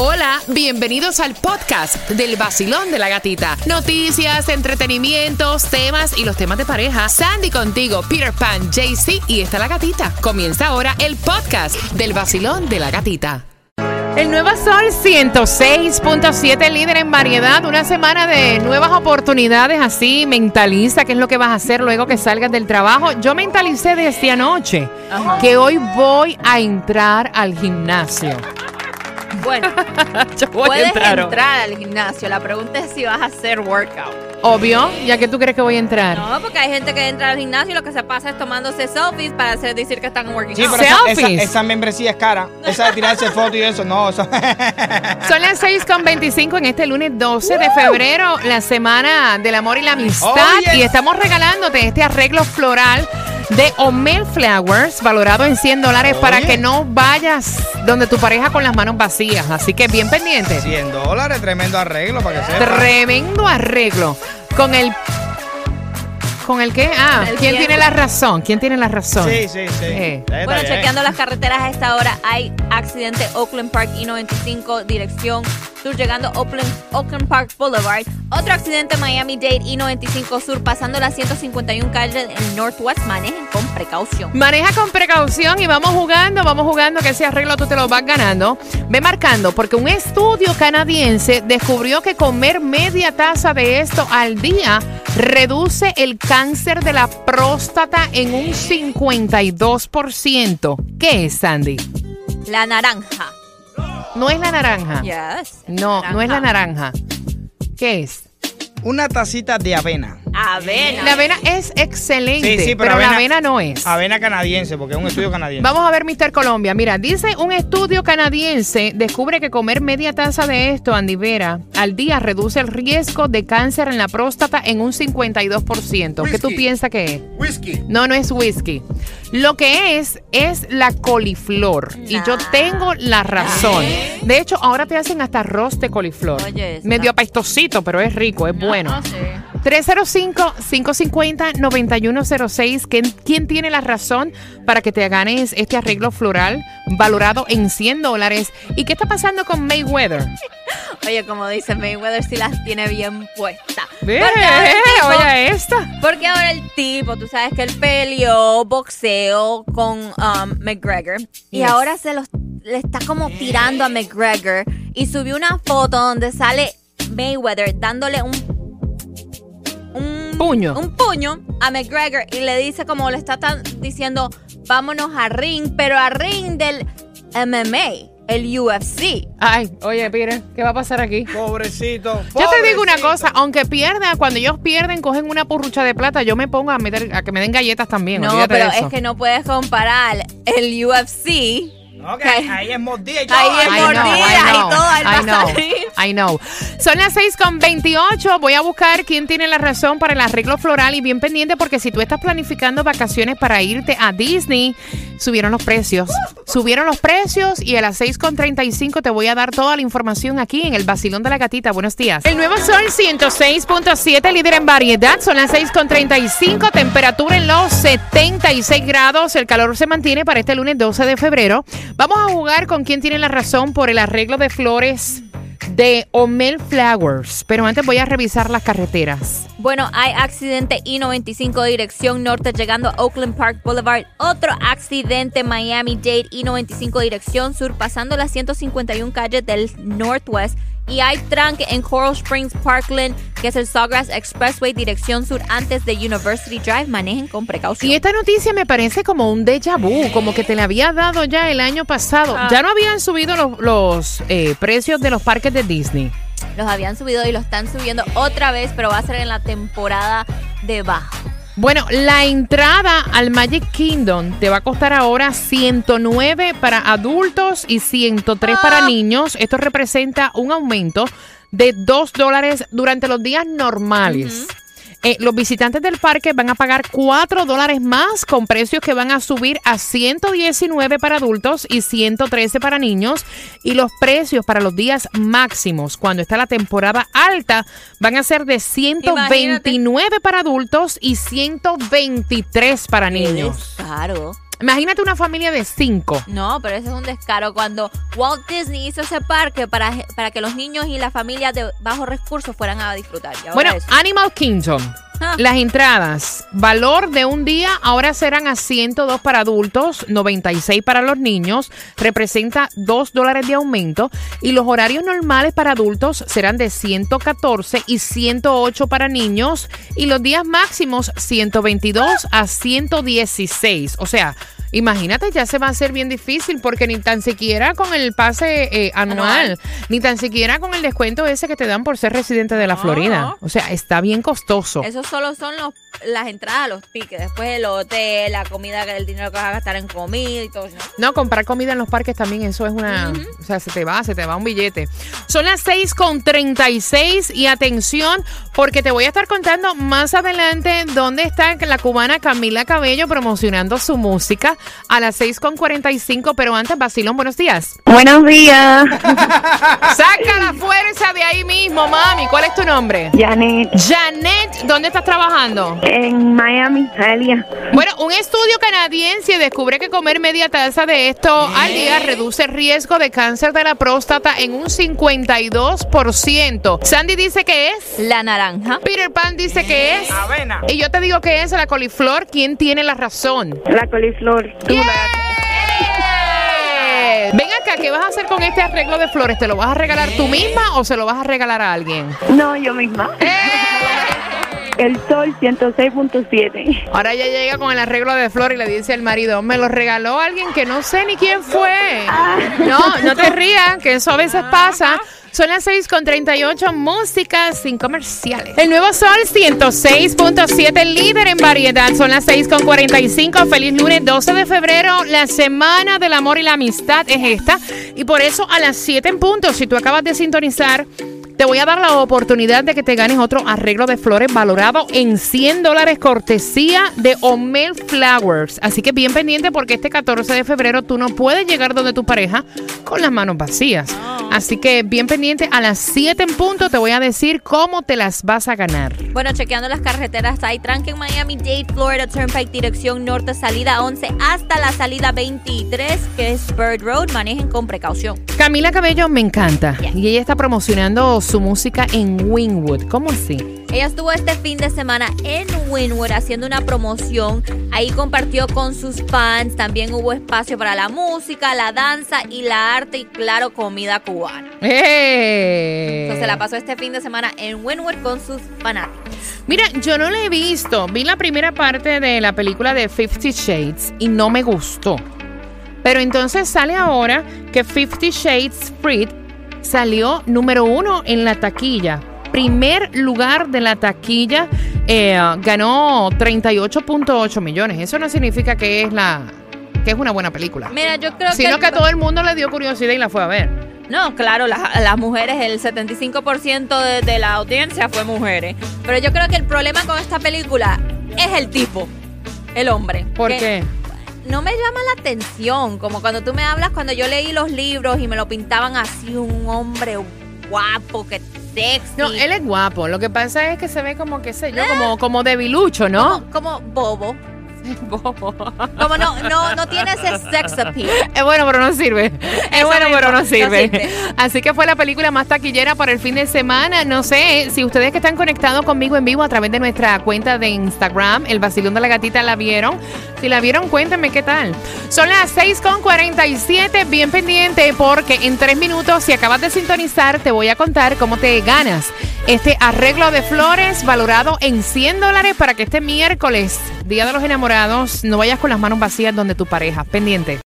Hola, bienvenidos al podcast del vacilón de la gatita. Noticias, entretenimientos, temas y los temas de pareja. Sandy contigo, Peter Pan, JC y está la gatita. Comienza ahora el podcast del vacilón de la gatita. El Nuevo Sol 106.7, líder en variedad. Una semana de nuevas oportunidades, así mentaliza qué es lo que vas a hacer luego que salgas del trabajo. Yo mentalicé desde anoche que hoy voy a entrar al gimnasio. Bueno, Yo voy a puedes entrar. entrar, hoy. al gimnasio. La pregunta es si vas a hacer workout. Obvio, ya que tú crees que voy a entrar. No, porque hay gente que entra al gimnasio y lo que se pasa es tomándose selfies para hacer decir que están working Sí, out. pero esa, esa, Selfies. esa membresía es cara. Esa de tirarse fotos y eso, no. Eso. Son las 6.25 en este lunes 12 de febrero, la semana del amor y la amistad. Oh, yes. Y estamos regalándote este arreglo floral de Omel Flowers, valorado en 100 dólares, Oh, para yeah. que no vayas donde tu pareja con las manos vacías. Así que bien pendiente. 100 dólares, tremendo arreglo para que sepa. Tremendo arreglo. Con el. ¿Con el qué? Ah, El ¿quién tiempo. tiene la razón? ¿Quién tiene la razón? Sí, sí, sí. Eh. Está Bueno, bien. chequeando las carreteras a esta hora, hay accidente Oakland Park I-95, dirección sur, llegando Oakland, Oakland Park Boulevard. Otro accidente Miami-Dade I-95 sur, pasando la 151 calle en Northwest. Manejen con precaución. Maneja con precaución y vamos jugando, vamos jugando que ese arreglo tú te lo vas ganando. Ve marcando, porque un estudio canadiense descubrió que comer media taza de esto al día reduce el cáncer de la próstata en un 52%. ¿Qué es, Sandy? La naranja. No es la naranja. Yes. No, no es la naranja. ¿Qué es? Una tacita de avena. Avena. La avena es excelente, Sí, sí, pero, pero la avena- no es. Avena canadiense, porque es un estudio canadiense. Vamos a ver, Mr. Colombia. Mira, dice un estudio canadiense descubre que comer media taza de esto, Andy Vera, al día reduce el riesgo de cáncer en la próstata en un 52%. ¿Qué tú Whisky. piensas que es? Whisky. No, no es whisky. Lo que es es la coliflor. Y yo tengo la razón. De hecho, ahora te hacen hasta arroz de coliflor. Oye. Medio apestosito, pero es rico, es bueno. Ah, sí. 305-550-9106. ¿Quién, ¿Quién tiene la razón para que te ganes este arreglo floral valorado en 100 dólares? ¿Y qué está pasando con Mayweather? Oye, como dice Mayweather, si las tiene bien puestas. Tipo- oye esta. Porque ahora el tipo, tú sabes que él peleó boxeo con um, McGregor y ahora se los le está como tirando a McGregor y subió una foto donde sale Mayweather dándole un Puño. un puño a McGregor y le dice como le está tan- diciendo vámonos a ring, pero a ring del MMA, el UFC. Ay, oye, Peter, ¿qué va a pasar aquí? Pobrecito. Yo te digo una cosa, aunque pierda, cuando ellos pierden, cogen una purrucha de plata, yo me pongo a meter, a que me den galletas también. No, pero eso. es que no puedes comparar el UFC Ok, Ok. ahí es mordida y todo. Ahí es I know, mordida y todo, él know. I know. Son las 6 con 28. Voy a buscar quién tiene la razón para el arreglo floral y bien pendiente porque si tú estás planificando vacaciones para irte a Disney, subieron los precios. Subieron los precios y a las 6 con 35 te voy a dar toda la información aquí en el Basilón de la Gatita. Buenos días. El nuevo Sol 106.7, líder en variedad. Son las 6 con 35. Temperatura en los 76 grados. El calor se mantiene para este lunes 12 de febrero. Vamos a jugar con quién tiene la razón por el arreglo de flores de Omel Flowers. Pero antes voy a revisar las carreteras. Bueno, hay accidente I-95 dirección norte llegando a Oakland Park Boulevard. Otro accidente Miami-Dade I-95 dirección sur pasando las 151 calles del Northwest. Y hay tranque en Coral Springs Parkland, que es el Sawgrass Expressway dirección sur antes de University Drive. Manejen con precaución. Y esta noticia me parece como un déjà vu, como que te la había dado ya el año pasado. Ah. Ya no habían subido los, los, eh, precios de los parques de Disney. Los habían subido y los están subiendo otra vez, pero va a ser en la temporada de baja. Bueno, la entrada al Magic Kingdom te va a costar ahora 109 para adultos y 103 para Ah. niños. Esto representa un aumento de 2 dólares durante los días normales. Eh, los visitantes del parque van a pagar 4 dólares más con precios que van a subir a 119 para adultos y 113 para niños. Y los precios para los días máximos, cuando está la temporada alta, van a ser de 129 para adultos y 123 para niños. Claro. Imagínate una familia de cinco. No, pero ese es un descaro. Cuando Walt Disney hizo ese parque para, para que los niños y las familias de bajos recursos fueran a disfrutar. Bueno, eso. Animal Kingdom. Las entradas, valor de un día, ahora serán a 102 para adultos, 96 para los niños, representa 2 dólares de aumento. Y los horarios normales para adultos serán de 114 y 108 para niños. Y los días máximos 122 a 116. O sea, imagínate, ya se va a hacer bien difícil porque ni tan siquiera con el pase eh, anual, Anual. ni tan siquiera con el descuento ese que te dan por ser residente de la No. Florida. O sea, está bien costoso. Esos solo son los, las entradas, los tickets. Después el hotel, la comida, el dinero que vas a gastar en comida y todo eso. No, comprar comida en los parques también, eso es una... O sea, se te va, se te va un billete. Son las 6 con 36 y atención, porque te voy a estar contando más adelante dónde está la cubana Camila Cabello promocionando su música a las 6 con 45, pero antes, Basilón, buenos días. Buenos días, Saca la fuerza de ahí mismo, mami. ¿Cuál es tu nombre? Janet, Janet, ¿dónde estás trabajando? en Miami, Italia. Bueno, un estudio canadiense descubre que comer media taza de esto al día reduce el riesgo de cáncer de la próstata en un 52%. Sandy dice que es. La naranja. Peter Pan dice que es. Avena. Y yo te digo que es la coliflor. ¿Quién tiene la razón? La coliflor. ¡Yeah! Ven acá, ¿qué vas a hacer con este arreglo de flores? ¿Te lo vas a regalar tú misma o se lo vas a regalar a alguien? No, yo misma. ¡Eh! El sol 106.7. Ahora ella llega con el arreglo de flor y le dice al marido, me lo regaló alguien que no sé ni quién fue. No, no te rías, que eso a veces pasa. Son las 6 con 38, música sin comerciales. El nuevo Sol 106.7, líder en variedad. Son las 6 con 45. Feliz lunes 12 de febrero. La semana del amor y la amistad es esta. Y por eso a las 7 en punto, si tú acabas de sintonizar, te voy a dar la oportunidad de que te ganes otro arreglo de flores valorado en 100 dólares cortesía de Omel Flowers. Así que bien pendiente porque este 14 de febrero tú no puedes llegar donde tu pareja con las manos vacías. Así que bien pendiente a las 7 en punto te voy a decir cómo te las vas a ganar. Bueno, chequeando las carreteras, hay tranque en Miami Dade, Florida Turnpike, dirección norte, salida 11 hasta la salida 23, que es Bird Road. Manejen con precaución. Camila Cabello me encanta Yeah. y ella está promocionando su música en Wingwood. ¿Cómo así? Ella estuvo este fin de semana en Winwood haciendo una promoción. Ahí compartió con sus fans. También hubo espacio para la música, la danza y la arte y claro, comida cubana. ¡Eh! Entonces la pasó este fin de semana en Winwood con sus fanáticos. Mira, yo no la he visto. Vi la primera parte de la película de Fifty Shades y no me gustó. Pero entonces sale ahora que Fifty Shades Freed salió número uno en la taquilla. Primer lugar de la taquilla. eh, ganó 38.8 millones. Eso no significa que es la que es una buena película. Mira, yo creo Sino que... que a todo el mundo le dio curiosidad y la fue a ver. No, claro, las, las mujeres, el 75% de, de la audiencia fue mujeres. Pero yo creo que el problema con esta película es el tipo, el hombre. ¿Por Que qué? No me llama la atención, como cuando tú me hablas, cuando yo leí los libros y me lo pintaban así, un hombre guapo, que sexy. No, él es guapo. Lo que pasa es que se ve como, qué sé yo, como, como debilucho, ¿no? Como, como bobo. Como no, no, no tiene ese sex appeal. Es bueno, pero no sirve. Es Eso bueno, mismo, pero no no sirve. sirve. Así que fue la película más taquillera para el fin de semana. No sé si ustedes que están conectados conmigo en vivo a través de nuestra cuenta de Instagram, el vacilón de la gatita, la vieron. Si la vieron, cuéntenme qué tal. Son las 6.47, bien pendiente, porque en tres minutos, si acabas de sintonizar, te voy a contar cómo te ganas este arreglo de flores valorado en 100 dólares para que este miércoles, Día de los Enamorados, no vayas con las manos vacías donde tu pareja. Pendiente.